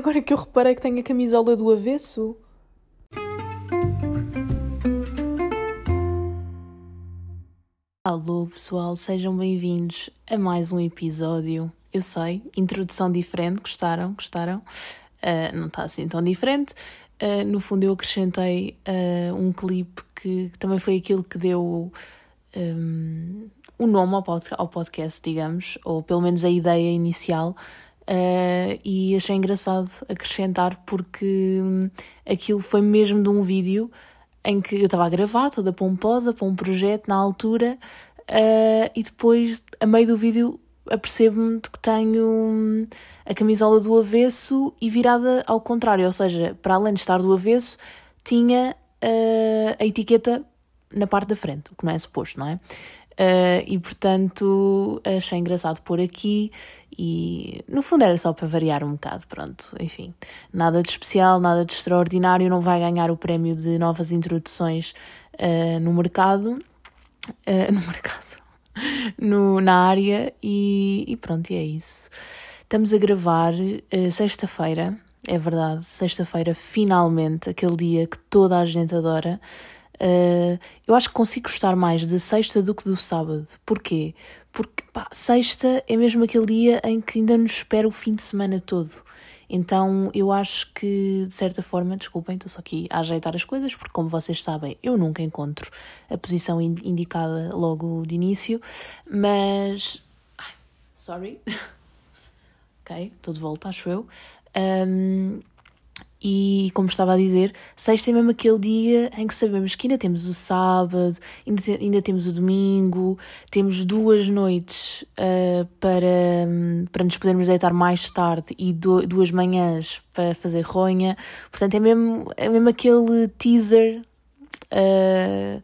Agora que eu reparei que tenho a camisola do avesso. Alô pessoal, sejam bem-vindos a mais um episódio. Eu sei, introdução diferente, gostaram? Gostaram? Uh, não está assim tão diferente. Uh, no fundo, eu acrescentei uh, um clipe que, que, também foi aquilo que deu um, o nome ao, ao podcast, digamos, ou pelo menos a ideia inicial. E achei engraçado acrescentar porque um, aquilo foi mesmo de um vídeo em que eu estava a gravar, toda pomposa, para um projeto na altura, uh, e depois, a meio do vídeo, apercebo-me de que tenho hum, a camisola do avesso e virada ao contrário, ou seja, para além de estar do avesso, tinha uh, a etiqueta na parte da frente, o que não é suposto, não é? Uh, e portanto achei engraçado pôr aqui e no fundo era só para variar um bocado, pronto, enfim, nada de especial, nada de extraordinário, não vai ganhar o prémio de novas introduções uh, no mercado, uh, no mercado, no, na área e, e, pronto, e é isso. Estamos a gravar sexta-feira, é verdade, sexta-feira finalmente, aquele dia que toda a gente adora. Uh, eu acho que consigo gostar mais de sexta do que do sábado. Porquê? Porque pá, sexta é mesmo aquele dia em que ainda nos espera o fim de semana todo. Então eu acho que, de certa forma, desculpem, estou só aqui a ajeitar as coisas, porque, como vocês sabem, eu nunca encontro a posição indicada logo de início, mas. Ai, sorry. ok, estou de volta, acho eu. Um, e, como estava a dizer, sexta é mesmo aquele dia em que sabemos que ainda temos o sábado, ainda, te, ainda temos o domingo, temos duas noites uh, para, para nos podermos deitar mais tarde e do, duas manhãs para fazer ronha. Portanto, é mesmo, é mesmo aquele teaser uh,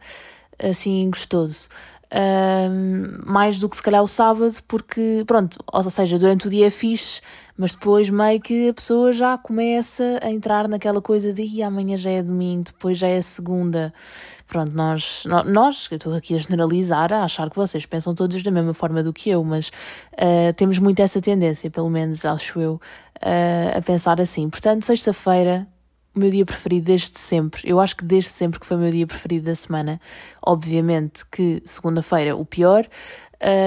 assim gostoso. Uh, mais do que se calhar o sábado, porque, pronto, ou seja, durante o dia é fixe mas depois meio que a pessoa já começa a entrar naquela coisa de amanhã já é domingo, depois já é segunda. Pronto, nós, nós eu estou aqui a generalizar, a achar que vocês pensam todos da mesma forma do que eu, mas uh, temos muito essa tendência, pelo menos acho eu, uh, a pensar assim. Portanto, sexta-feira, o meu dia preferido desde sempre. Eu acho que desde sempre que foi o meu dia preferido da semana. Obviamente que segunda-feira o pior.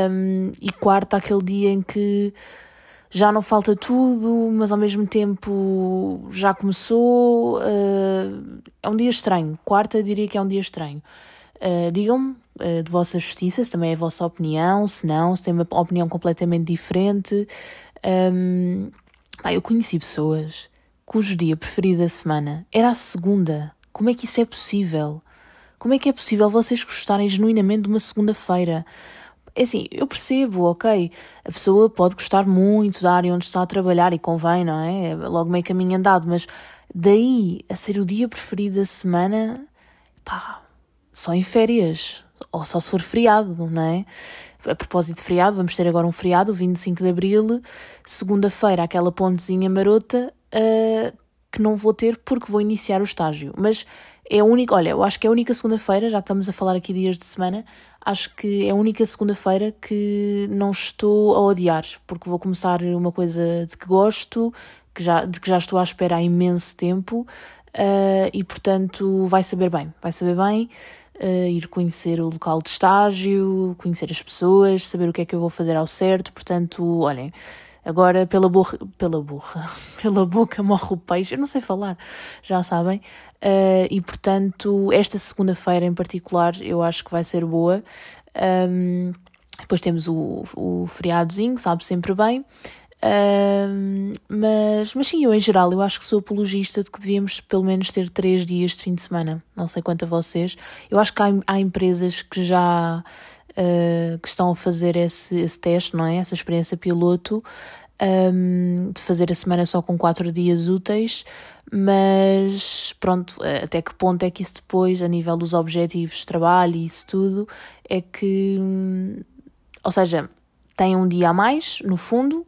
Um, e quarta aquele dia em que já não falta tudo, mas ao mesmo tempo já começou. Uh, é um dia estranho. Quarta, diria que é um dia estranho. Uh, Digam-me uh, de vossa justiça se também é a vossa opinião, se não, se tem uma opinião completamente diferente. Um, pá, eu conheci pessoas cujo dia preferido da semana era a segunda. Como é que isso é possível? Como é que é possível vocês gostarem genuinamente de uma segunda-feira? É assim, eu percebo, ok, a pessoa pode gostar muito da área onde está a trabalhar e convém, não é? É logo meio caminho andado, mas daí a ser o dia preferido da semana, pá, só em férias, ou só se for feriado, não é? A propósito de feriado, vamos ter agora um feriado, 25 de Abril, segunda-feira, aquela pontezinha marota, uh, que não vou ter porque vou iniciar o estágio. Mas é a única, olha, eu acho que é a única segunda-feira, já que estamos a falar aqui dias de semana, acho que é a única segunda-feira que não estou a odiar, porque vou começar uma coisa de que gosto, que já, de que já estou à espera há imenso tempo, uh, e portanto vai saber bem, vai saber bem. Uh, ir conhecer o local de estágio, conhecer as pessoas, saber o que é que eu vou fazer ao certo. Portanto, olhem, Agora, pela, borra, pela borra, pela boca morre o peixe, eu não sei falar, já sabem. Uh, e portanto, esta segunda-feira em particular, eu acho que vai ser boa. Um, depois temos o, o feriadozinho, sabe sempre bem. Um, mas, mas sim, eu em geral, eu acho que sou apologista de que devíamos pelo menos ter três dias de fim de semana. Não sei quanto a vocês. Eu acho que há, há empresas que já uh, que estão a fazer esse, esse teste, não é? Essa experiência piloto um, de fazer a semana só com quatro dias úteis, mas pronto, até que ponto é que isso depois, a nível dos objetivos de trabalho e isso tudo, é que, hum, ou seja, tem um dia a mais, no fundo,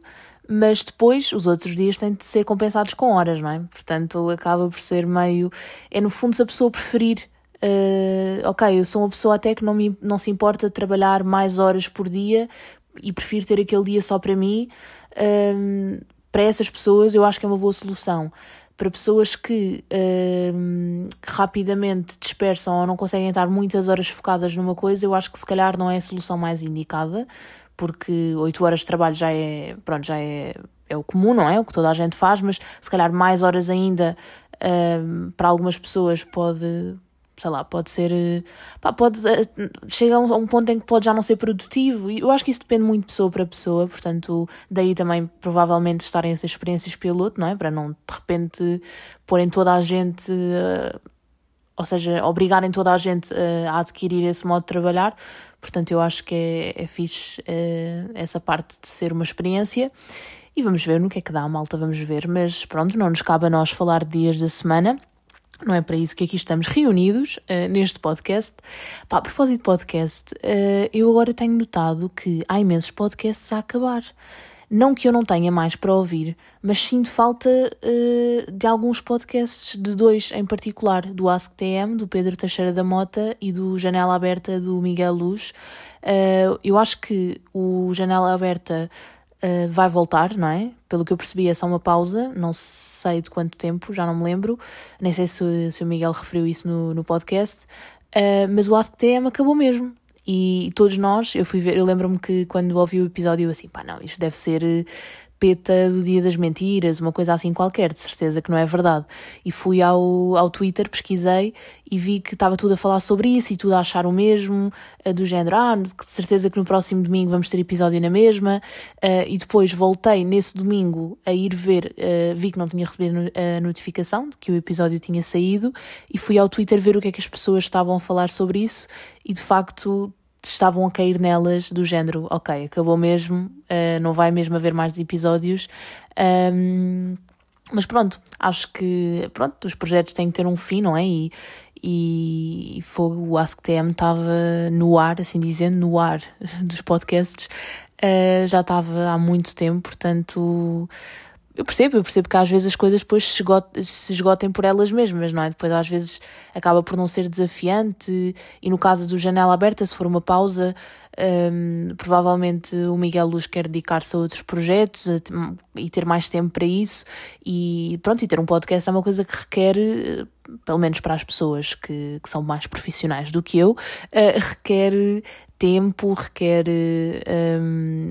mas depois os outros dias têm de ser compensados com horas, não é? Portanto, acaba por ser meio. É no fundo se a pessoa preferir uh, ok, eu sou uma pessoa até que não, me, não se importa de trabalhar mais horas por dia e prefiro ter aquele dia só para mim, um, para essas pessoas eu acho que é uma boa solução. Para pessoas que uh, rapidamente dispersam ou não conseguem estar muitas horas focadas numa coisa, eu acho que se calhar não é a solução mais indicada, porque 8 horas de trabalho já é, pronto, já é, é o comum, não é? O que toda a gente faz, mas se calhar mais horas ainda uh, para algumas pessoas pode, sei lá, pode ser. Pá, pode, chega a um, ponto em que pode já não ser produtivo. E eu acho que isso depende muito de pessoa para pessoa, portanto, daí também provavelmente estarem essas experiências piloto, não é? Para não de repente porem toda a gente. Uh, ou seja, obrigarem toda a gente a adquirir esse modo de trabalhar. Portanto, eu acho que é, é fixe essa parte de ser uma experiência. E vamos ver no que é que dá, malta, vamos ver. Mas pronto, não nos cabe a nós falar de dias da semana. Não é para isso que aqui estamos reunidos uh, neste podcast. Pá, a propósito de podcast, uh, eu agora tenho notado que há imensos podcasts a acabar. Não que eu não tenha mais para ouvir, mas sinto falta uh, de alguns podcasts, de dois em particular, do AskTM, do Pedro Teixeira da Mota e do Janela Aberta, do Miguel Luz. eu acho que o Janela Aberta uh, vai voltar, não é? Pelo que eu percebi, é só uma pausa, não sei de quanto tempo, já não me lembro, nem sei se, se o Miguel referiu isso no, no podcast, uh, mas o Ask TM acabou mesmo. E todos nós, eu fui ver, eu lembro-me que quando ouvi o episódio, eu assim, pá, não, isto deve ser do Dia das Mentiras, uma coisa assim qualquer, de certeza que não é verdade. E fui ao, ao Twitter, pesquisei e vi que estava tudo a falar sobre isso e tudo a achar o mesmo, uh, do género, ah, de certeza que no próximo domingo vamos ter episódio na mesma. Uh, e depois voltei nesse domingo a ir ver, uh, vi que não tinha recebido a notificação de que o episódio tinha saído e fui ao Twitter ver o que é que as pessoas estavam a falar sobre isso e de facto estavam a cair nelas do género, ok, acabou mesmo, uh, não vai mesmo haver mais episódios. Um, mas pronto, acho que pronto, os projetos têm que ter um fim, não é? E, e, e o AskTM estava no ar, assim dizendo, no ar dos podcasts, uh, já estava há muito tempo, portanto eu percebo, eu percebo que às vezes as coisas depois se esgotem, se esgotem por elas mesmas, não é? Depois às vezes acaba por não ser desafiante e no caso do Janela Aberta, se for uma pausa, um, provavelmente o Miguel Luz quer dedicar-se a outros projetos a, e ter mais tempo para isso e pronto, e ter um podcast é uma coisa que requer, pelo menos para as pessoas que, que são mais profissionais do que eu, uh, requer tempo, requer um,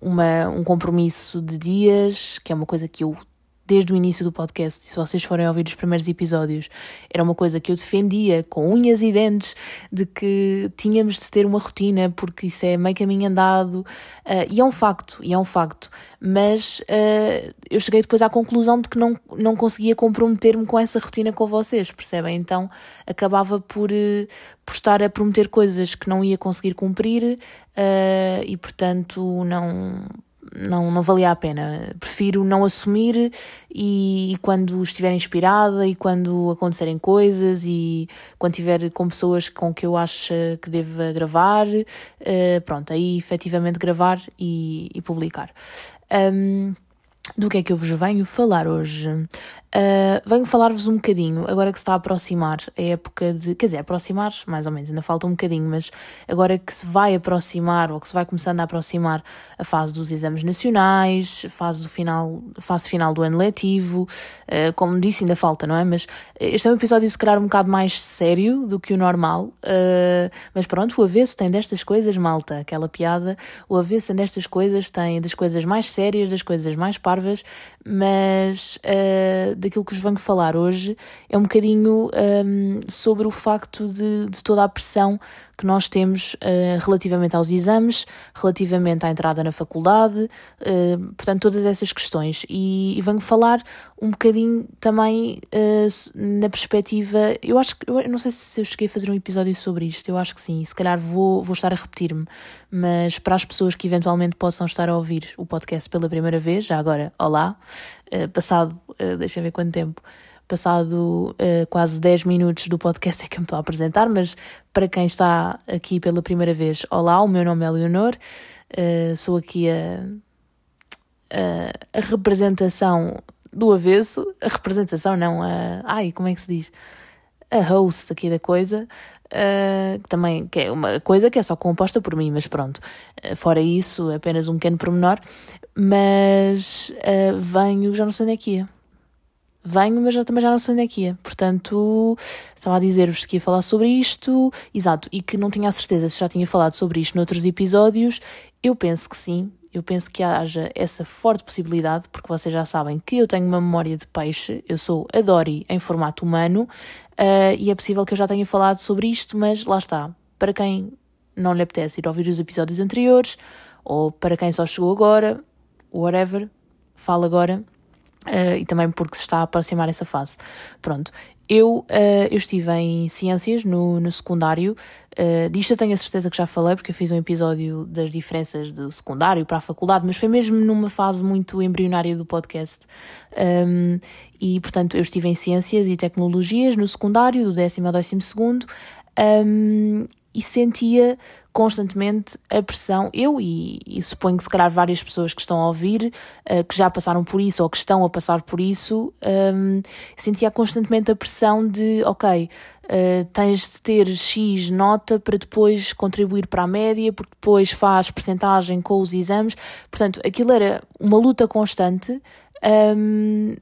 uma, um compromisso de dias, que é uma coisa que eu desde o início do podcast, se vocês forem ouvir os primeiros episódios, era uma coisa que eu defendia com unhas e dentes, de que tínhamos de ter uma rotina, porque isso é meio caminho andado, uh, e é um facto, e é um facto, mas uh, eu cheguei depois à conclusão de que não, não conseguia comprometer-me com essa rotina com vocês, percebem? Então acabava por, uh, por estar a prometer coisas que não ia conseguir cumprir, e portanto não não, não valia a pena. Prefiro não assumir e, e, quando estiver inspirada e quando acontecerem coisas e quando estiver com pessoas com que eu acho que deva gravar, uh, pronto, aí efetivamente gravar e, e publicar. Um, do que é que eu vos venho falar hoje? Uh, venho falar-vos um bocadinho, agora que se está a aproximar a época de. Quer dizer, aproximar, mais ou menos, ainda falta um bocadinho, mas agora que se vai aproximar, ou que se vai começando a aproximar a fase dos exames nacionais, fase, do final, fase final do ano letivo, uh, como disse, ainda falta, não é? Mas este é um episódio, se calhar, um bocado mais sério do que o normal, uh, mas pronto, o avesso tem destas coisas, malta, aquela piada, o avesso tem destas coisas, tem das coisas mais sérias, das coisas mais parvas mas uh, daquilo que vos venho falar hoje é um bocadinho um, sobre o facto de, de, toda a pressão que nós temos uh, relativamente aos exames, relativamente à entrada na faculdade, uh, portanto, todas essas questões. E, e venho falar um bocadinho também na perspectiva. Eu acho que. Eu não sei se eu cheguei a fazer um episódio sobre isto, eu acho que sim, se calhar vou, vou estar a repetir-me, mas para as pessoas que eventualmente possam estar a ouvir o podcast pela primeira vez, já agora, olá. Uh, passado, uh, deixa ver quanto tempo, passado uh, quase 10 minutos do podcast é que eu me estou a apresentar, mas para quem está aqui pela primeira vez, olá, o meu nome é Leonor, uh, sou aqui a, a, a, representação do avesso, a representação não, a, ai, como é que se diz? A host aqui da coisa, Uh, também que é uma coisa que é só composta por mim, mas pronto, fora isso, apenas um pequeno pormenor. Mas uh, venho, já não sei onde é que ia. Venho, mas já, também já não sei onde é que ia. Portanto, estava a dizer-vos que ia falar sobre isto, exato, e que não tinha a certeza se já tinha falado sobre isto noutros episódios. Eu penso que sim, eu penso que haja essa forte possibilidade, porque vocês já sabem que eu tenho uma memória de peixe, eu sou a Dory em formato humano, uh, e é possível que eu já tenha falado sobre isto, mas lá está. Para quem não lhe apetece ir ouvir os episódios anteriores, ou para quem só chegou agora, whatever, fala agora. Uh, e também porque se está a aproximar essa fase. Pronto, eu, uh, eu estive em ciências no, no secundário, uh, disto eu tenho a certeza que já falei, porque eu fiz um episódio das diferenças do secundário para a faculdade, mas foi mesmo numa fase muito embrionária do podcast. Um, e, portanto, eu estive em ciências e tecnologias no secundário, do décimo ao décimo segundo, um, e sentia constantemente a pressão, eu e, e, suponho que se calhar várias pessoas que estão a ouvir, uh, que já passaram por isso ou que estão a passar por isso, um, sentia constantemente a pressão de, ok, uh, tens de ter X nota para depois contribuir para a média, porque depois faz percentagem com os exames, portanto, aquilo era uma luta constante. Um,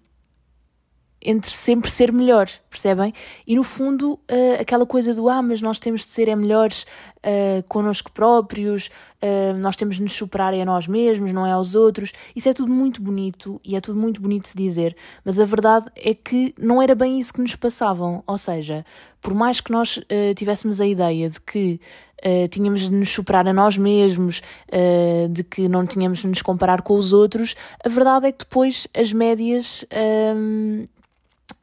entre sempre ser melhor, percebem? E no fundo, uh, aquela coisa do ah, mas nós temos de ser é melhores uh, connosco próprios, uh, nós temos de nos superar a nós mesmos, não é aos outros. Isso é tudo muito bonito e é tudo muito bonito de se dizer, mas a verdade é que não era bem isso que nos passavam. Ou seja, por mais que nós uh, tivéssemos a ideia de que Uh, tínhamos de nos superar a nós mesmos, uh, de que não tínhamos de nos comparar com os outros, a verdade é que depois as médias uh,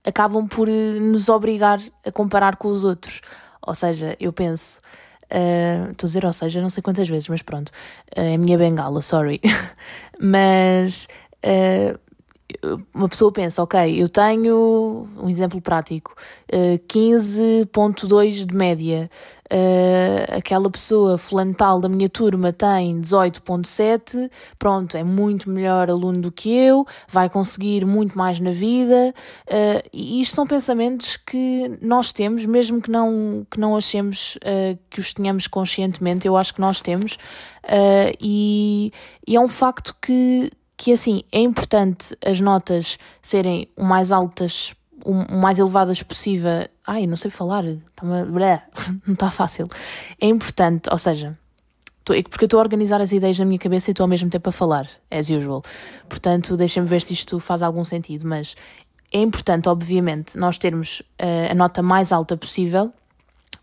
acabam por eh, nos obrigar a comparar com os outros. Ou seja, eu penso. Uh, estou a dizer, ou seja, não sei quantas vezes, mas pronto. Uh, é a minha bengala, sorry. mas uh, uma pessoa pensa, ok, eu tenho um exemplo prático, uh, 15.2 de média, uh, aquela pessoa fulano tal da minha turma tem 18.7, pronto, é muito melhor aluno do que eu, vai conseguir muito mais na vida, uh, e isto são pensamentos que nós temos, mesmo que não, que não achemos que os tenhamos conscientemente, eu acho que nós temos, e, e é um facto que que assim é importante as notas serem o mais altas, o mais elevadas possível. Ai, não sei falar, não está fácil. É importante, ou seja, é porque eu estou a organizar as ideias na minha cabeça e estou ao mesmo tempo a falar, as usual. Portanto, deixem-me ver se isto faz algum sentido, mas é importante, obviamente, nós termos uh, a nota mais alta possível,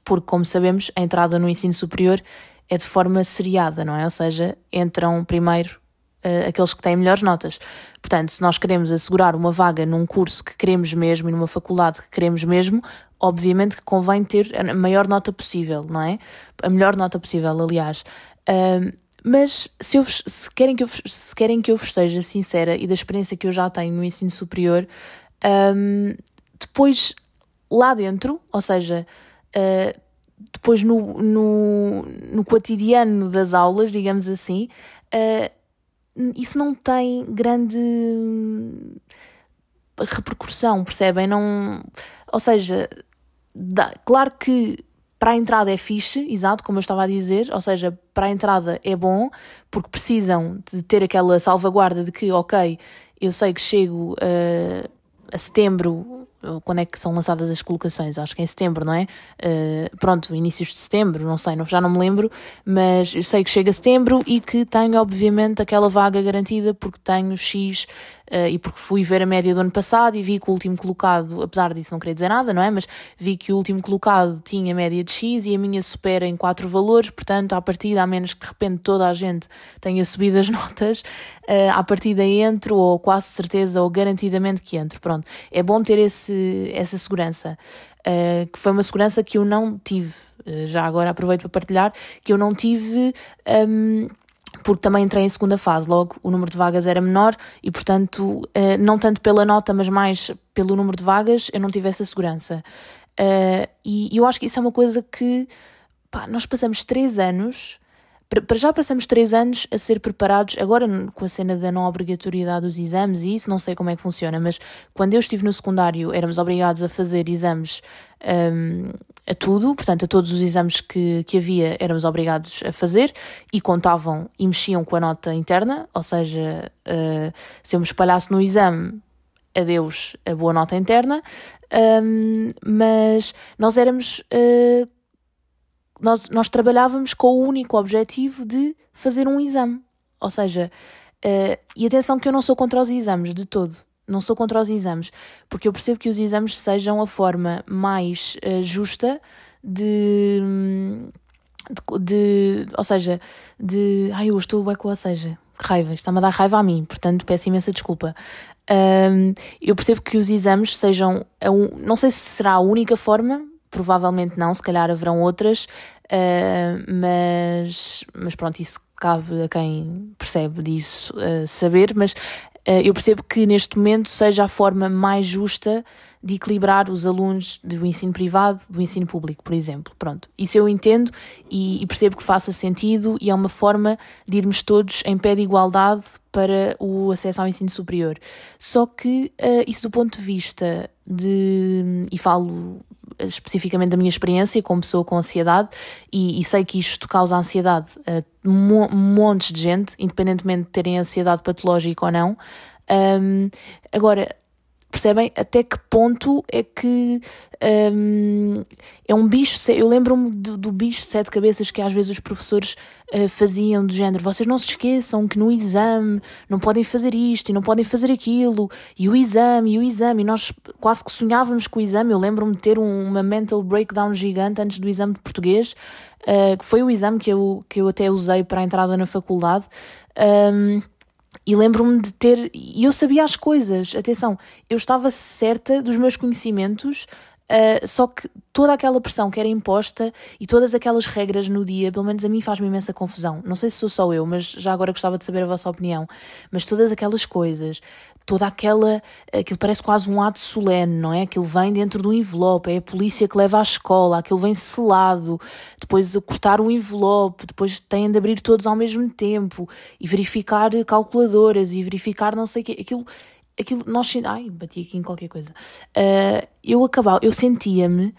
porque, como sabemos, a entrada no ensino superior é de forma seriada, não é? Ou seja, entram primeiro uh, aqueles que têm melhores notas. Portanto, se nós queremos assegurar uma vaga num curso que queremos mesmo e numa faculdade que queremos mesmo, obviamente que convém ter a maior nota possível, não é? A melhor nota possível, aliás. Uh, mas se, eu, se, querem que eu, se querem que eu vos seja sincera e da experiência que eu já tenho no ensino superior, um, depois lá dentro, ou seja, uh, depois no, no, no cotidiano das aulas, digamos assim, uh, isso não tem grande repercussão, percebem? Não, ou seja, dá, claro que para a entrada é fixe, exato, como eu estava a dizer, ou seja, para a entrada é bom, porque precisam de ter aquela salvaguarda de que, ok, eu sei que chego uh, a setembro quando é que são lançadas as colocações? Acho que é em setembro, não é? Uh, pronto, inícios de setembro, não sei, já não me lembro, mas eu sei que chega setembro e que tenho, obviamente, aquela vaga garantida porque tenho X uh, e porque fui ver a média do ano passado e vi que o último colocado, apesar disso não querer dizer nada, não é? Mas vi que o último colocado tinha média de X e a minha supera em quatro valores, portanto, à partida, a menos que de repente toda a gente tenha subido as notas, uh, à partida entro, ou quase certeza, ou garantidamente que entro. Pronto, é bom ter esse, essa segurança. Uh, que foi uma segurança que eu não tive. Uh, já agora aproveito para partilhar que eu não tive. Um, porque também entrei em segunda fase, logo o número de vagas era menor e, portanto, uh, não tanto pela nota, mas mais pelo número de vagas, eu não tive essa segurança. Uh, e, e, eu acho que isso é uma coisa que pá, nós passamos três anos para já passamos três anos a ser preparados, agora com a cena da não obrigatoriedade dos exames e isso, não sei como é que funciona, mas quando eu estive no secundário éramos obrigados a fazer exames um, a tudo, portanto, a todos os exames que, que havia éramos obrigados a fazer e contavam e mexiam com a nota interna, ou seja, uh, se eu me espalhasse no exame, adeus a boa nota interna, um, mas nós éramos. Uh, nós, nós trabalhávamos com o único objetivo de fazer um exame. Ou seja, uh, e atenção que eu não sou contra os exames de todo. Não sou contra os exames, porque eu percebo que os exames sejam a forma mais uh, justa de, de, de, Ou seja, de. Ai, eu estou bem com ou seja. Raiva, está-me a dar raiva a mim, portanto peço imensa desculpa. Um, eu percebo que os exames sejam. A. Não sei se será a única forma, provavelmente não, se calhar haverão outras, uh, mas, mas pronto, isso cabe a quem percebe disso uh, saber, mas uh, eu percebo que neste momento seja a forma mais justa de equilibrar os alunos do ensino privado do ensino público, por exemplo. Pronto, isso eu entendo e, e percebo que faça sentido e é uma forma de irmos todos em pé de igualdade para o acesso ao ensino superior. Só que isso do ponto de vista de, e falo especificamente da minha experiência como pessoa com ansiedade e, e sei que isto causa ansiedade a mo montes de gente, independentemente de terem ansiedade patológica ou não. Um, agora, percebem até que ponto é que um, é um bicho. Eu lembro-me do, do, bicho de sete cabeças que às vezes os professores uh, faziam, do género: vocês não se esqueçam que no exame não podem fazer isto e não podem fazer aquilo, e o exame, e o exame. E nós quase que sonhávamos com o exame. Eu lembro-me de ter um, uma mental breakdown gigante antes do exame de português, uh, que foi o exame que eu, que eu até usei para a entrada na faculdade. Um, e lembro-me de ter. E eu sabia as coisas, atenção, eu estava certa dos meus conhecimentos, uh, só que toda aquela pressão que era imposta e todas aquelas regras no dia, pelo menos a mim faz-me imensa confusão. Não sei se sou só eu, mas já agora gostava de saber a vossa opinião. Mas todas aquelas coisas, toda aquela. aquilo parece quase um ato solene, não é? Aquilo vem dentro do envelope, é a polícia que leva à escola, aquilo vem selado, depois cortar o envelope, depois têm de abrir todos ao mesmo tempo e verificar calculadoras e verificar não sei o quê. Aquilo. Aquilo, nós, ai, bati aqui em qualquer coisa. Uh, eu acabava, eu sentia-me,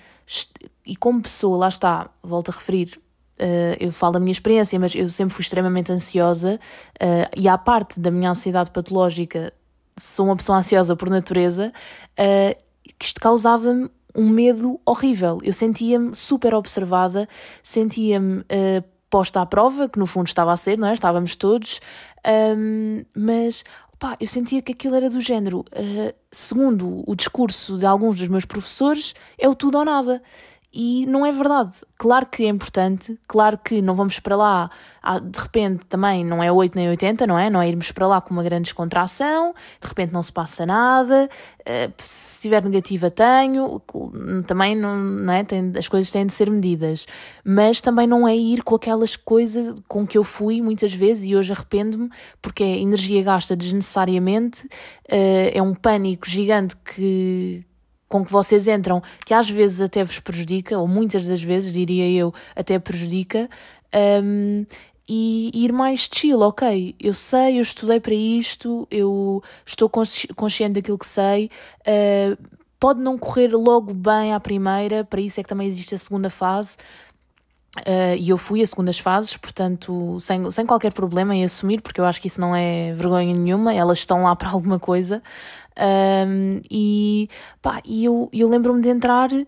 e como pessoa, lá está, volto a referir, Uh, eu falo da minha experiência, mas eu sempre fui extremamente ansiosa uh, e à parte da minha ansiedade patológica sou uma pessoa ansiosa por natureza, uh, que isto causava-me um medo horrível. Eu sentia-me super observada, sentia-me uh, posta à prova, que no fundo estava a ser, não é? Estávamos todos, um, mas pá, eu sentia que aquilo era do género, uh, segundo o discurso de alguns dos meus professores, é o tudo ou nada. E não é verdade. Claro que é importante, claro que não vamos para lá, de repente também não é 8 nem 80, não é? Não é irmos para lá com uma grande descontração, de repente não se passa nada, eh, se estiver negativa tenho, também não, não é? Tem, as coisas têm de ser medidas, mas também não é ir com aquelas coisas com que eu fui muitas vezes e hoje arrependo-me porque é energia gasta desnecessariamente, eh, é um pânico gigante que com que vocês entram, que às vezes até vos prejudica, ou muitas das vezes, diria eu, até prejudica, um, e ir mais chill, ok, eu sei, eu estudei para isto, eu estou consciente daquilo que sei, uh, pode não correr logo bem à primeira, para isso é que também existe a segunda fase, Uh, e eu fui a segundas fases, portanto, sem, sem qualquer problema em assumir, porque eu acho que isso não é vergonha nenhuma, elas estão lá para alguma coisa. Um, e pá, eu, eu lembro-me de entrar uh,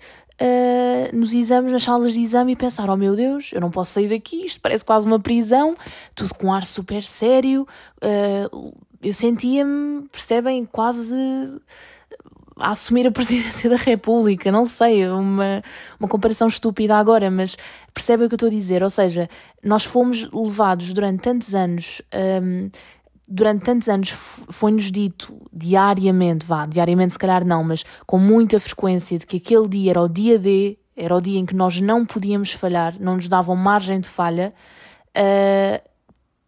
nos exames, nas salas de exame e pensar: oh meu Deus, eu não posso sair daqui, isto parece quase uma prisão, tudo com ar super sério. Uh, eu sentia-me, percebem, quase a assumir a presidência da República, não sei, uma, uma comparação estúpida agora, mas percebem o que eu estou a dizer? Ou seja, nós fomos levados durante tantos anos. Um, durante tantos anos foi-nos dito diariamente, vá, diariamente se calhar não, mas com muita frequência, de que aquele dia era o dia D, era o dia em que nós não podíamos falhar, não nos davam margem de falha, uh,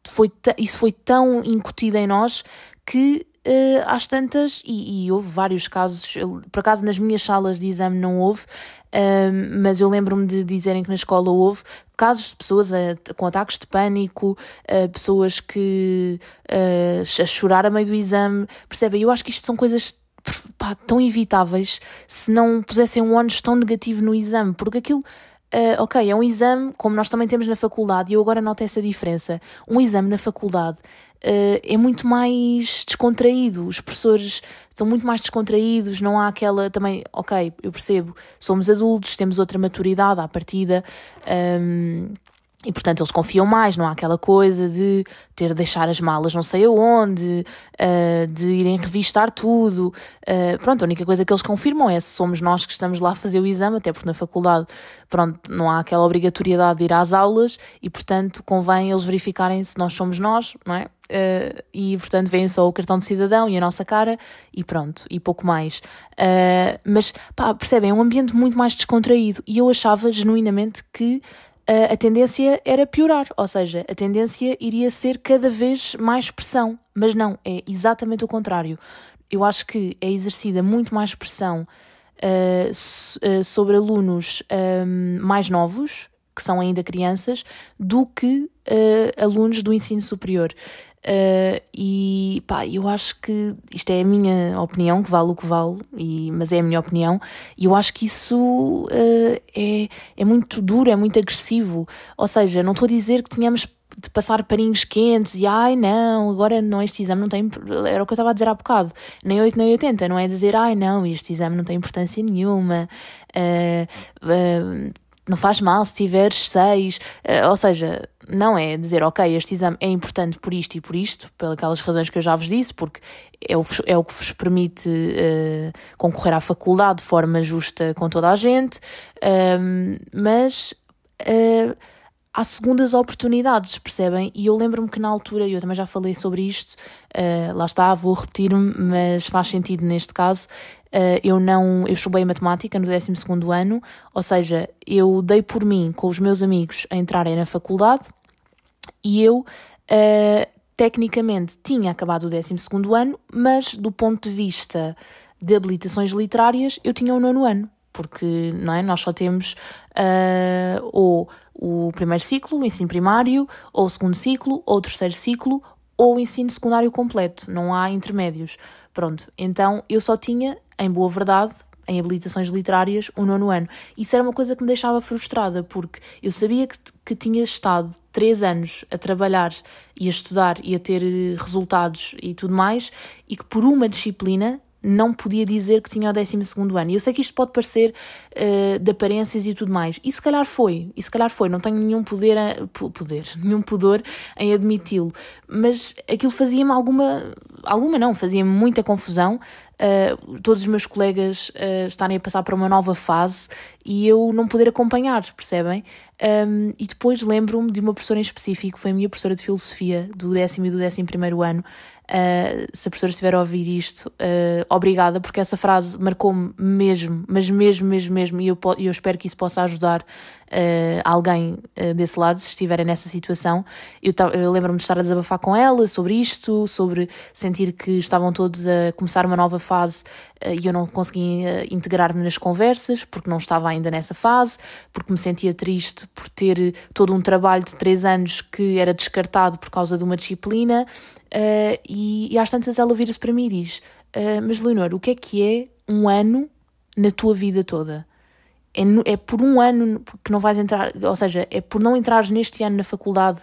foi isso foi tão incutido em nós que uh, às tantas, e, e, houve vários casos, por acaso nas minhas salas de exame não houve, uh, mas eu lembro-me de dizerem que na escola houve casos de pessoas a, com ataques de pânico, uh, pessoas que a chorar a meio do exame, percebem? Eu acho que isto são coisas pá, tão evitáveis se não pusessem um ónus tão negativo no exame, porque aquilo Uh, ok, é um exame, como nós também temos na faculdade, e eu agora noto essa diferença. Um exame na faculdade uh, é muito mais descontraído, os professores estão muito mais descontraídos, não há aquela também, ok, eu percebo, somos adultos, temos outra maturidade à partida. Um, e portanto eles confiam mais, não há aquela coisa de ter de deixar as malas não sei aonde, uh, de irem revistar tudo. Uh, pronto, a única coisa que eles confirmam é se somos nós que estamos lá a fazer o exame, até porque na faculdade, pronto, não há aquela obrigatoriedade de ir às aulas e portanto convém eles verificarem se nós somos nós, não é? Uh, e portanto vem só o cartão de cidadão e a nossa cara e pronto, e pouco mais. mas pá, percebem, é um ambiente muito mais descontraído e eu achava genuinamente que a tendência era piorar, ou seja, a tendência iria ser cada vez mais pressão, mas não, é exatamente o contrário. Eu acho que é exercida muito mais pressão uh, sobre alunos um, mais novos, que são ainda crianças, do que uh, alunos do ensino superior. Uh, e pá, eu acho que isto é a minha opinião, que vale o que vale, e, mas é a minha opinião, e eu acho que isso uh, é, é muito duro, é muito agressivo. Ou seja, não estou a dizer que tenhamos de passar paninhos quentes e ai não, agora não, este exame não tem. Era o que eu estava a dizer há bocado, nem 8 nem 80, não é dizer ai não, este exame não tem importância nenhuma. Uh, não faz mal se tiveres seis, uh, ou seja, não é dizer, ok, este exame é importante por isto e por isto, pelas razões que eu já vos disse, porque é o, é o que vos permite uh, concorrer à faculdade de forma justa com toda a gente, uh, mas uh, há segundas oportunidades, percebem? E eu lembro-me que na altura, eu também já falei sobre isto, uh, lá está, vou repetir-me, mas faz sentido neste caso. Uh, eu não, eu estudei matemática no 12 ano, ou seja, eu dei por mim com os meus amigos a entrarem na faculdade e eu uh, tecnicamente tinha acabado o 12 ano, mas do ponto de vista de habilitações literárias eu tinha o nono ano porque não é? nós só temos ou o primeiro ciclo, o ensino primário, ou o segundo ciclo, ou o terceiro ciclo, ou o ensino secundário completo, não há intermédios. Pronto, então eu só tinha, em boa verdade, em habilitações literárias, o nono ano. Isso era uma coisa que me deixava frustrada, porque eu sabia que, que tinha estado três anos a trabalhar e a estudar e a ter resultados e tudo mais, e que por uma disciplina não podia dizer que tinha o 12 ano. E eu sei que isto pode parecer uh, de aparências e tudo mais. E se calhar foi, e se calhar foi, não tenho nenhum poder, a, poder nenhum pudor em admiti-lo. Mas aquilo fazia-me alguma, alguma não, fazia-me muita confusão. Uh, todos os meus colegas uh, estarem a passar para uma nova fase e eu não poder acompanhar, percebem? Um, e depois lembro-me de uma professora em específico, foi a minha professora de filosofia do décimo e do décimo primeiro ano, Uh, se a professora estiver a ouvir isto, uh, obrigada, porque essa frase marcou-me mesmo, mas mesmo, mesmo, mesmo, e eu, eu espero que isso possa ajudar uh, alguém desse lado, se estiverem nessa situação. Eu, eu lembro-me de estar a desabafar com ela sobre isto, sobre sentir que estavam todos a começar uma nova fase e eu não conseguia integrar-me nas conversas, porque não estava ainda nessa fase, porque me sentia triste por ter todo um trabalho de três anos que era descartado por causa de uma disciplina. Uh, e, e às tantas ela vira-se para mim e diz: uh, Mas Leonor, o que é que é um ano na tua vida toda? É, é por um ano que não vais entrar, ou seja, é por não entrares neste ano na faculdade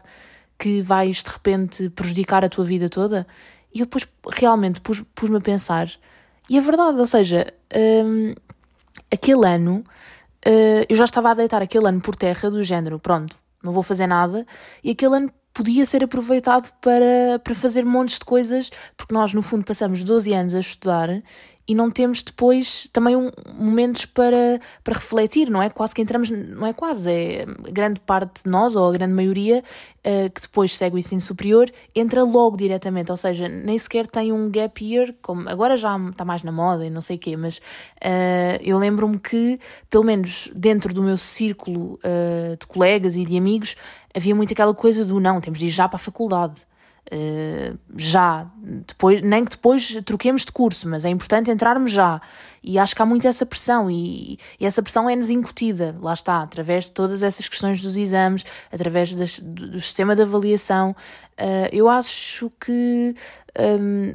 que vais de repente prejudicar a tua vida toda? E eu depois realmente pus-me pus a pensar, e é verdade, ou seja, um, aquele ano uh, eu já estava a deitar aquele ano por terra do género, pronto, não vou fazer nada, e aquele ano podia ser aproveitado para, para fazer montes de coisas, porque nós, no fundo, passamos 12 anos a estudar e não temos depois também um, momentos para, para refletir, não é? Quase que entramos, não é quase, é grande parte de nós, ou a grande maioria, uh, que depois segue o ensino superior, entra logo diretamente, ou seja, nem sequer tem um gap year, como agora já está mais na moda e não sei o quê, mas uh, eu lembro-me que, pelo menos dentro do meu círculo uh, de colegas e de amigos, havia muito aquela coisa do não, temos de ir já para a faculdade. Uh, já, depois, nem que depois troquemos de curso, mas é importante entrarmos já. E acho que há muito essa pressão, e, e essa pressão é-nos incutida, lá está, através de todas essas questões dos exames, através das, do, do, sistema de avaliação. Uh, eu acho que um,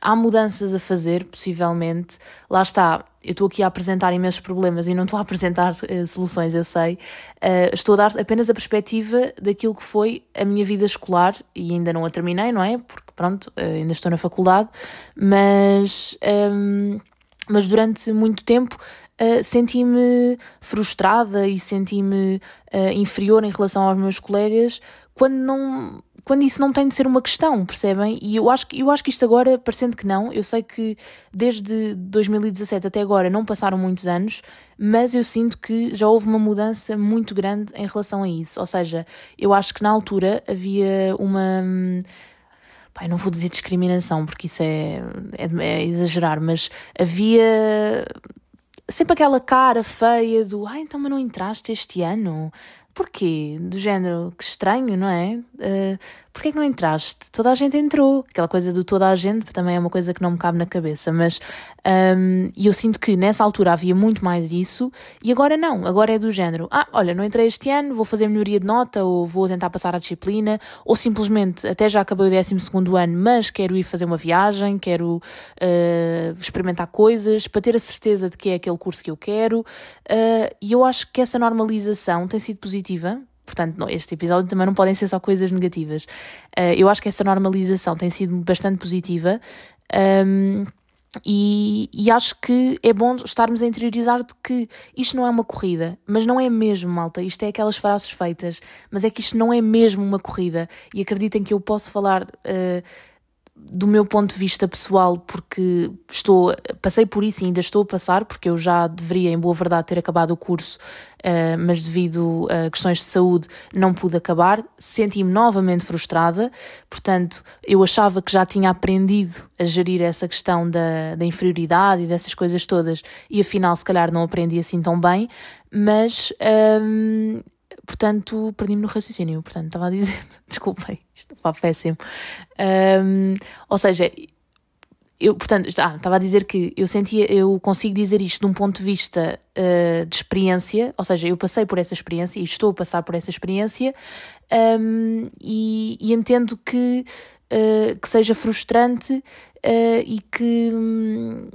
há mudanças a fazer, possivelmente. Lá está, eu estou aqui a apresentar imensos problemas e não estou a apresentar uh, soluções, eu sei. Uh, estou a dar apenas a perspectiva daquilo que foi a minha vida escolar e ainda não a terminei, não é? Porque, pronto, uh, ainda estou na faculdade, mas, um, ehm, mas durante muito tempo Uh, senti-me frustrada e senti-me uh, inferior em relação aos meus colegas quando não quando isso não tem de ser uma questão, percebem? E eu acho, eu acho que isto agora, parecendo que não, eu sei que desde 2017 até agora não passaram muitos anos, mas eu sinto que já houve uma mudança muito grande em relação a isso. Ou seja, eu acho que na altura havia uma. Pai, não vou dizer discriminação, porque isso é, é, é exagerar, mas havia sempre aquela cara feia do ah, então mas não entraste este ano? Porquê? Do género, que estranho, não é? Uh, porquê que não entraste? Toda a gente entrou. Aquela coisa do toda a gente também é uma coisa que não me cabe na cabeça, mas um, eu sinto que nessa altura havia muito mais isso e agora não. Agora é do género, ah, olha, não entrei este ano, vou fazer melhoria de nota ou vou tentar passar a disciplina ou simplesmente até já acabei o 12 ano, mas quero ir fazer uma viagem, quero uh, experimentar coisas para ter a certeza de que é aquele curso que eu quero uh, e eu acho que essa normalização tem sido positiva positiva. Portanto, este episódio também não podem ser só coisas negativas. Uh, eu acho que essa normalização tem sido bastante positiva. Um, e, e, acho que é bom estarmos a interiorizar de que isto não é uma corrida, mas não é mesmo, malta. Isto é aquelas frases feitas, mas é que isto não é mesmo uma corrida. E acreditem que eu posso falar. Uh, do meu ponto de vista pessoal, porque estou, passei por isso e ainda estou a passar, porque eu já deveria, em boa verdade, ter acabado o curso, uh, mas devido a questões de saúde não pude acabar. Senti-me novamente frustrada, portanto, eu achava que já tinha aprendido a gerir essa questão da, da inferioridade e dessas coisas todas, e afinal, se calhar, não aprendi assim tão bem, mas. Um, portanto, perdi-me no raciocínio. Portanto, estava a dizer, desculpem, isto está péssimo. Um, ou seja, eu, portanto, ah, estava a dizer que eu sentia, eu consigo dizer isto de um ponto de vista uh, de experiência, ou seja, eu passei por essa experiência e estou a passar por essa experiência um, e, e, entendo que, uh, que seja frustrante uh, e que. Um,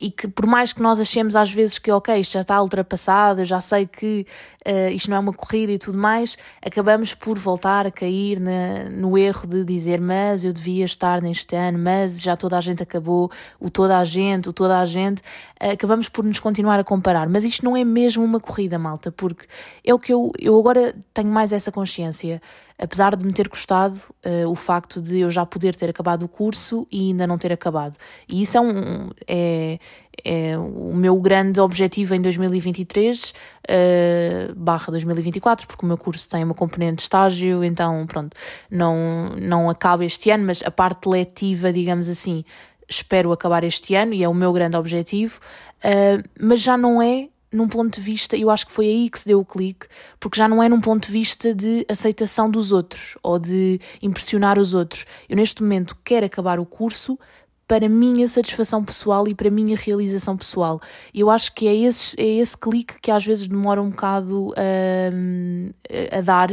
e que por mais que nós achemos às vezes que ok, isto já está ultrapassado, eu já sei que uh, isto não é uma corrida e tudo mais, acabamos por voltar a cair na, no erro de dizer mas eu devia estar neste ano, mas já toda a gente acabou, o toda a gente, o toda a gente, uh, acabamos por nos continuar a comparar, mas isto não é mesmo uma corrida, malta, porque é o que eu, eu agora tenho mais essa consciência. Apesar de me ter custado uh, o facto de eu já poder ter acabado o curso e ainda não ter acabado. E isso é, um, é, é o meu grande objetivo em 2023 uh, barra 2024, porque o meu curso tem uma componente de estágio, então pronto, não, não acaba este ano, mas a parte letiva, digamos assim, espero acabar este ano e é o meu grande objetivo, uh, mas já não é num ponto de vista, eu acho que foi aí que se deu o clique, porque já não é num ponto de vista de aceitação dos outros ou de impressionar os outros. Eu neste momento quero acabar o curso para a minha satisfação pessoal e para a minha realização pessoal. Eu acho que é esse, é esse clique que às vezes demora um bocado a, a dar,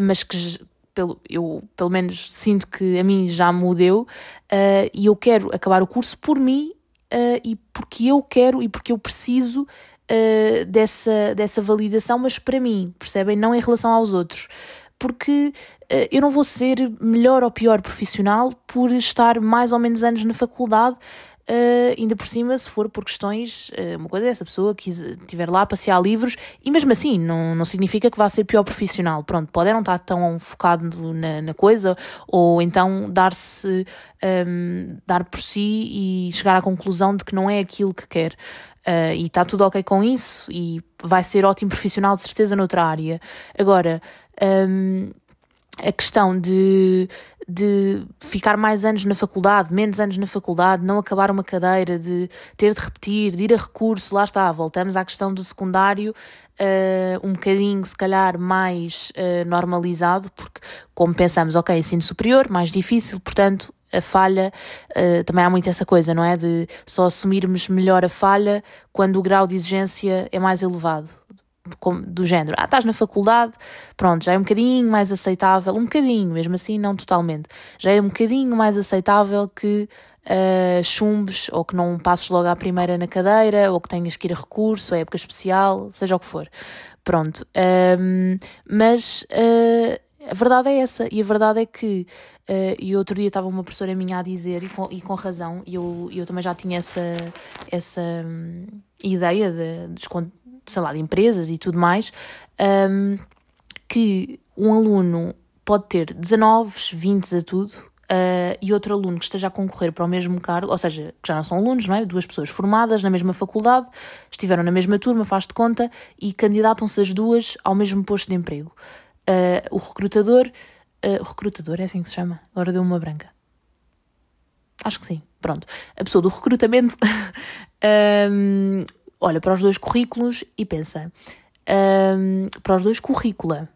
mas que pelo, eu pelo menos sinto que a mim já mudeu e eu quero acabar o curso por mim Uh, e porque eu quero e porque eu preciso dessa, dessa validação, mas para mim, percebem? Não em relação aos outros. Porque uh, eu não vou ser melhor ou pior profissional por estar mais ou menos anos na faculdade, Uh, ainda por cima, se for por questões, uh, uma coisa é essa pessoa que estiver lá a passear livros, e mesmo assim, não, não significa que vá ser pior profissional. Pronto, pode não estar tão focado na, na coisa, ou então dar-se, um, ehm, dar por si e chegar à conclusão de que não é aquilo que quer. Uh, e está tudo ok com isso e vai ser ótimo profissional de certeza noutra área. Agora, um, a questão de, de ficar mais anos na faculdade, menos anos na faculdade, não acabar uma cadeira, de ter de repetir, de ir a recurso, lá está, voltamos à questão do secundário, uh, um bocadinho, se calhar, mais uh, normalizado, porque, como pensamos, ok, ensino superior, mais difícil, portanto, a falha, uh, também há muito essa coisa, não é? De só assumirmos melhor a falha quando o grau de exigência é mais elevado do género, ah, estás na faculdade, pronto, já é um bocadinho mais aceitável, um bocadinho, mesmo assim, não totalmente, já é um bocadinho mais aceitável que uh, chumbes ou que não passes logo à primeira na cadeira ou que tenhas que ir a recurso, a época especial, seja o que for. Pronto, um, mas uh, a verdade é essa, e a verdade é que, uh, e outro dia estava uma professora minha a dizer, e com, e com razão, e eu, eu também já tinha essa, essa um, ideia de, de sei lá, de empresas e tudo mais, um, que um aluno pode ter 19, 20 a tudo, uh, e outro aluno que esteja a concorrer para o mesmo cargo, ou seja, que já não são alunos, não é? Duas pessoas formadas na mesma faculdade, estiveram na mesma turma, faz de conta, e candidatam-se as duas ao mesmo posto de emprego. Uh, o recrutador, uh, o recrutador é assim que se chama? Agora deu uma branca. Acho que sim. Pronto. A pessoa do recrutamento um, olha para os dois currículos e pensa, um, para os dois currícula,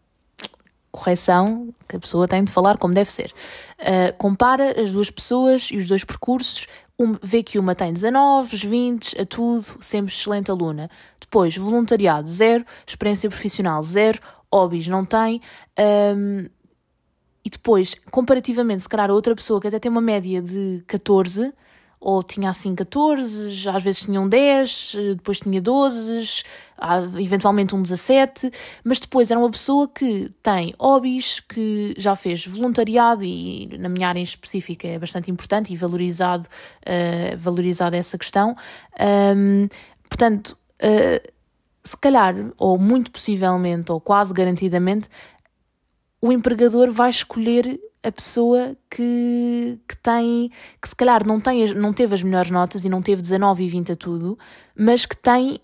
correção que a pessoa tem de falar como deve ser. Uh, compara as duas pessoas e os dois percursos, um, vê que uma tem 19, 20, a tudo, sempre excelente aluna. Depois, voluntariado, zero, experiência profissional, zero, hobbies, não tem. Um, e depois, comparativamente, se calhar a outra pessoa que até tem uma média de 14, ou tinha assim 14, às vezes tinham 10, depois tinha 12, eventualmente um 17, mas depois era uma pessoa que tem hobbies, que já fez voluntariado e na minha área em específica é bastante importante e valorizado, uh, valorizado essa questão. Um, portanto, uh, se calhar, ou muito possivelmente, ou quase garantidamente, o empregador vai escolher a pessoa que, que tem, que se calhar não, tem, não teve as melhores notas e não teve 19 e 20 a tudo, mas que tem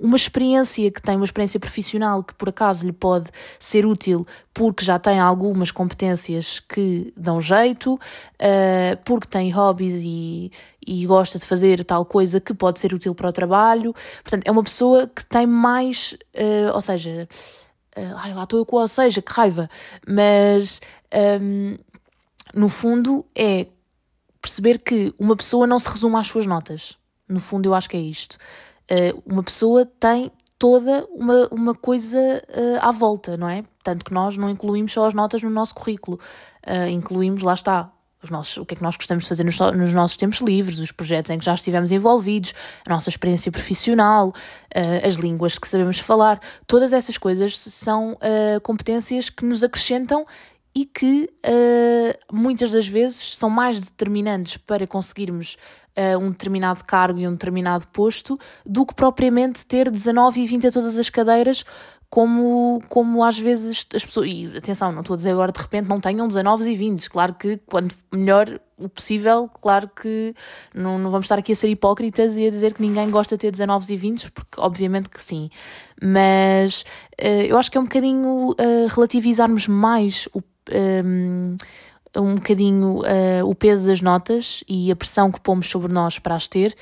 uma experiência, que tem uma experiência profissional que por acaso lhe pode ser útil porque já tem algumas competências que dão jeito, uh, porque tem hobbies e, e gosta de fazer tal coisa que pode ser útil para o trabalho. Portanto, é uma pessoa que tem mais, uh, ou seja, uh, ai lá estou eu com ou seja, que raiva, mas um, no fundo, é perceber que uma pessoa não se resume às suas notas. No fundo, eu acho que é isto. Uh, uma pessoa tem toda uma, uma coisa uh, à volta, não é? Tanto que nós não incluímos só as notas no nosso currículo. Uh, incluímos, lá está, os nossos, o que é que nós gostamos de fazer nos, nos, nossos tempos livres, os projetos em que já estivemos envolvidos, a nossa experiência profissional, uh, as línguas que sabemos falar, todas essas coisas são uh, competências que nos acrescentam e que uh, muitas das vezes são mais determinantes para conseguirmos um determinado cargo e um determinado posto do que propriamente ter 19 e 20 a todas as cadeiras, como, como às vezes as pessoas. E atenção, não estou a dizer agora de repente não tenham 19 e 20. Claro que quanto melhor o possível, claro que não, não vamos estar aqui a ser hipócritas e a dizer que ninguém gosta de ter 19 e 20, porque obviamente que sim. Mas uh, eu acho que é um bocadinho uh, relativizarmos mais o um, um bocadinho uh, o peso das notas e a pressão que pomos sobre nós para as ter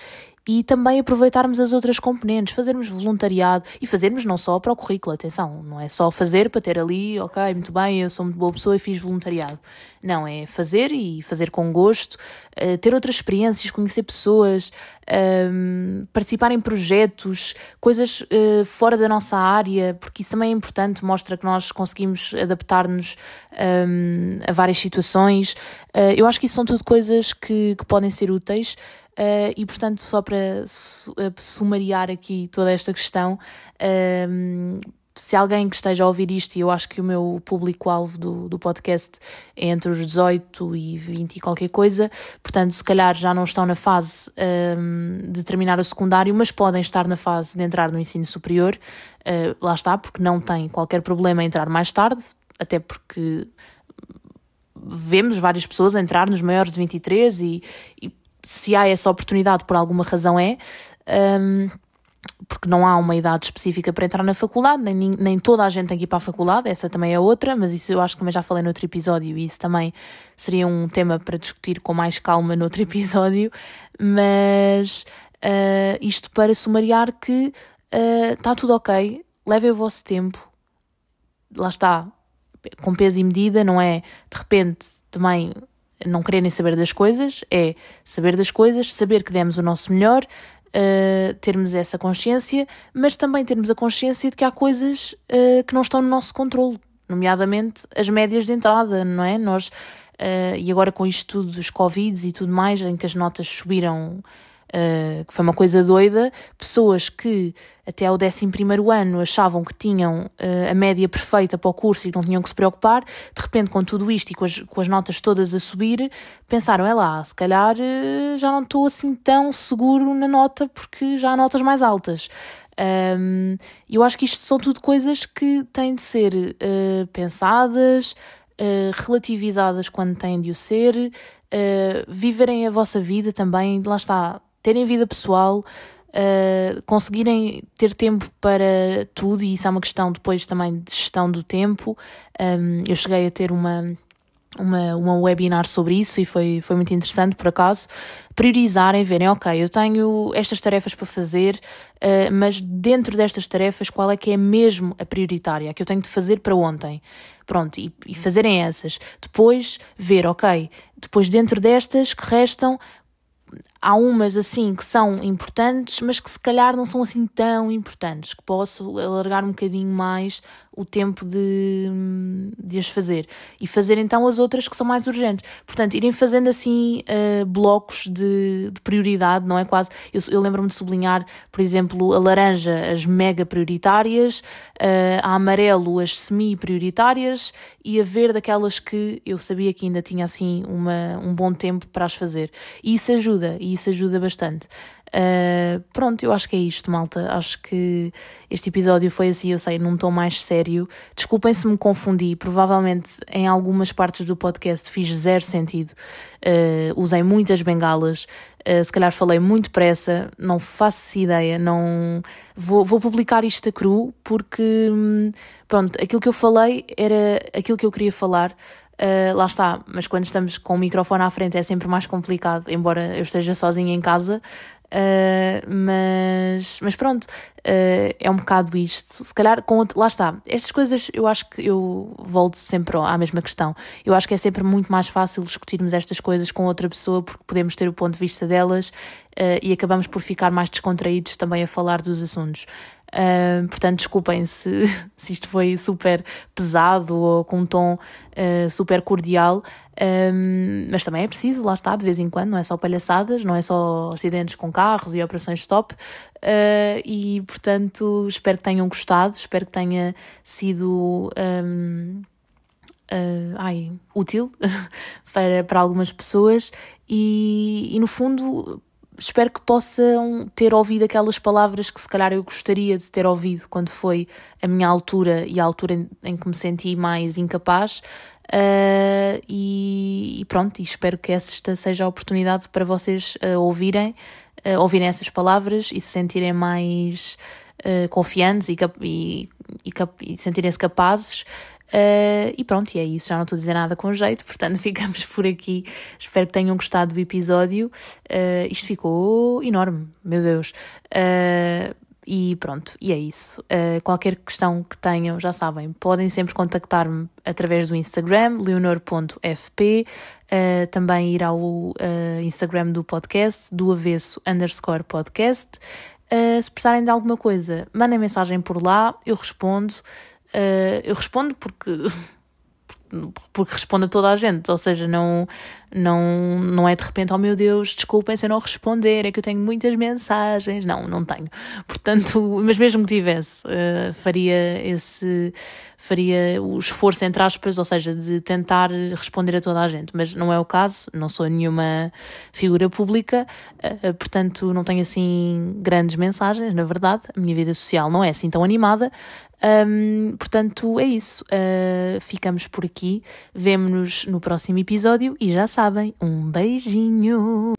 e também aproveitarmos as outras componentes, fazermos voluntariado e fazermos não só para o currículo, atenção, não é só fazer para ter ali, ok, muito bem, eu sou muito boa pessoa e fiz voluntariado. Não, é fazer e fazer com gosto, uh, ter outras experiências, conhecer pessoas, um, participar em projetos, coisas uh, fora da nossa área, porque isso também é importante, mostra que nós conseguimos adaptar-nos um, a várias situações. Uh, eu acho que isso são tudo coisas que, que podem ser úteis. Uh, e portanto, só para sumariar aqui toda esta questão, uh, se alguém que esteja a ouvir isto, e eu acho que o meu público-alvo do, do podcast é entre os 18 e 20 e qualquer coisa, portanto, se calhar já não estão na fase um, de terminar o secundário, mas podem estar na fase de entrar no ensino superior, uh, lá está, porque não tem qualquer problema em entrar mais tarde, até porque vemos várias pessoas entrar nos maiores de 23 e, e se há essa oportunidade por alguma razão é. Um, porque não há uma idade específica para entrar na faculdade, nem, nem toda a gente tem que ir para a faculdade, essa também é outra, mas isso eu acho que também já falei noutro episódio e isso também seria um tema para discutir com mais calma noutro episódio, mas uh, isto para sumariar que está uh, tudo ok, levem o vosso tempo, lá está, com peso e medida, não é de repente também não quererem saber das coisas, é saber das coisas, saber que demos o nosso melhor, uh, termos essa consciência, mas também termos a consciência de que há coisas uh, que não estão no nosso controle, nomeadamente as médias de entrada, não é? Nós, uh, e agora com isto tudo dos Covids e tudo mais, em que as notas subiram Uh, que foi uma coisa doida, pessoas que até ao 11 ano achavam que tinham uh, a média perfeita para o curso e não tinham que se preocupar, de repente, com tudo isto e com as, com as notas todas a subir, pensaram: é lá, se calhar uh, já não estou assim tão seguro na nota porque já há notas mais altas. Um, eu acho que isto são tudo coisas que têm de ser pensadas, relativizadas quando têm de o ser. viverem a vossa vida também, lá está, terem vida pessoal, uh, conseguirem ter tempo para tudo, e isso é uma questão depois também de gestão do tempo. Um, eu cheguei a ter uma, uma, uma webinar sobre isso e foi, foi muito interessante por acaso. Priorizarem, verem, ok, eu tenho estas tarefas para fazer, uh, mas dentro destas tarefas, qual é que é mesmo a prioritária, a que eu tenho de fazer para ontem? Pronto, e, e fazerem essas. Depois ver, ok, depois dentro destas que restam, há umas assim que são importantes, mas que se calhar não são assim tão importantes, que posso alargar um bocadinho mais o tempo de, de as fazer e fazer então as outras que são mais urgentes. Portanto, irem fazendo assim uh, blocos de, de, prioridade, não é quase. Eu, eu lembro-me de sublinhar, por exemplo, a laranja, as mega prioritárias, uh, a amarelo, as semi-prioritárias e a verde, aquelas que eu sabia que ainda tinha assim uma, um bom tempo para as fazer. E isso ajuda, e isso ajuda bastante. Uh, pronto, eu acho que é isto, malta. Acho que este episódio foi assim, eu sei, num tom mais sério. Desculpem se me confundi, provavelmente em algumas partes do podcast fiz zero sentido. Uh, usei muitas bengalas, uh, se calhar falei muito depressa, não faço ideia, não vou, vou publicar isto a cru porque hum, pronto, aquilo que eu falei era aquilo que eu queria falar. Uh, lá está, mas quando estamos com o microfone à frente é sempre mais complicado, embora eu esteja sozinha em casa, Uh, mas, mas pronto, uh, é um bocado isto. Se calhar, com, lá está. Estas coisas eu acho que eu volto sempre à mesma questão. Eu acho que é sempre muito mais fácil discutirmos estas coisas com outra pessoa porque podemos ter o ponto de vista delas uh, e acabamos por ficar mais descontraídos também a falar dos assuntos. Portanto, desculpem se, se isto foi super pesado ou com um tom uh, super cordial, um, mas também é preciso, lá está, de vez em quando, não é só palhaçadas, não é só acidentes com carros e operações stop. Uh, e portanto, espero que tenham gostado, espero que tenha sido. Um, Uh, ai, útil para, para algumas pessoas e, e no fundo espero que possam ter ouvido aquelas palavras que se calhar eu gostaria de ter ouvido quando foi a minha altura e a altura em, em que me senti mais incapaz. Uh, e, e, pronto, e espero que esta seja a oportunidade para vocês uh, ouvirem, uh, ouvirem essas palavras e se sentirem mais confiantes e, e, e, e sentirem-se capazes Uh, e pronto, e é isso. Já não estou a dizer nada com jeito, portanto ficamos por aqui. Espero que tenham gostado do episódio. Uh, isto ficou enorme, meu Deus. Uh, e pronto, e é isso. qualquer questão que tenham, já sabem, podem sempre contactar-me através do Instagram, leonor.fp. também ir ao Instagram do podcast, do avesso underscore podcast. se precisarem de alguma coisa, mandem mensagem por lá, eu respondo. Uh, eu respondo porque porque responde a toda a gente, ou seja, não, não, não é de repente, oh meu Deus, desculpem se eu não responder, é que eu tenho muitas mensagens. Não, não tenho. Portanto, mas mesmo que tivesse, uh, faria esse, faria o esforço, entre aspas, ou seja, de tentar responder a toda a gente, mas não é o caso, não sou nenhuma figura pública, uh, portanto, não tenho assim grandes mensagens, na verdade, a minha vida social não é assim tão animada, um, portanto, é isso. Uh, ficamos por aqui. Vemo-nos no próximo episódio e já sabem, um beijinho!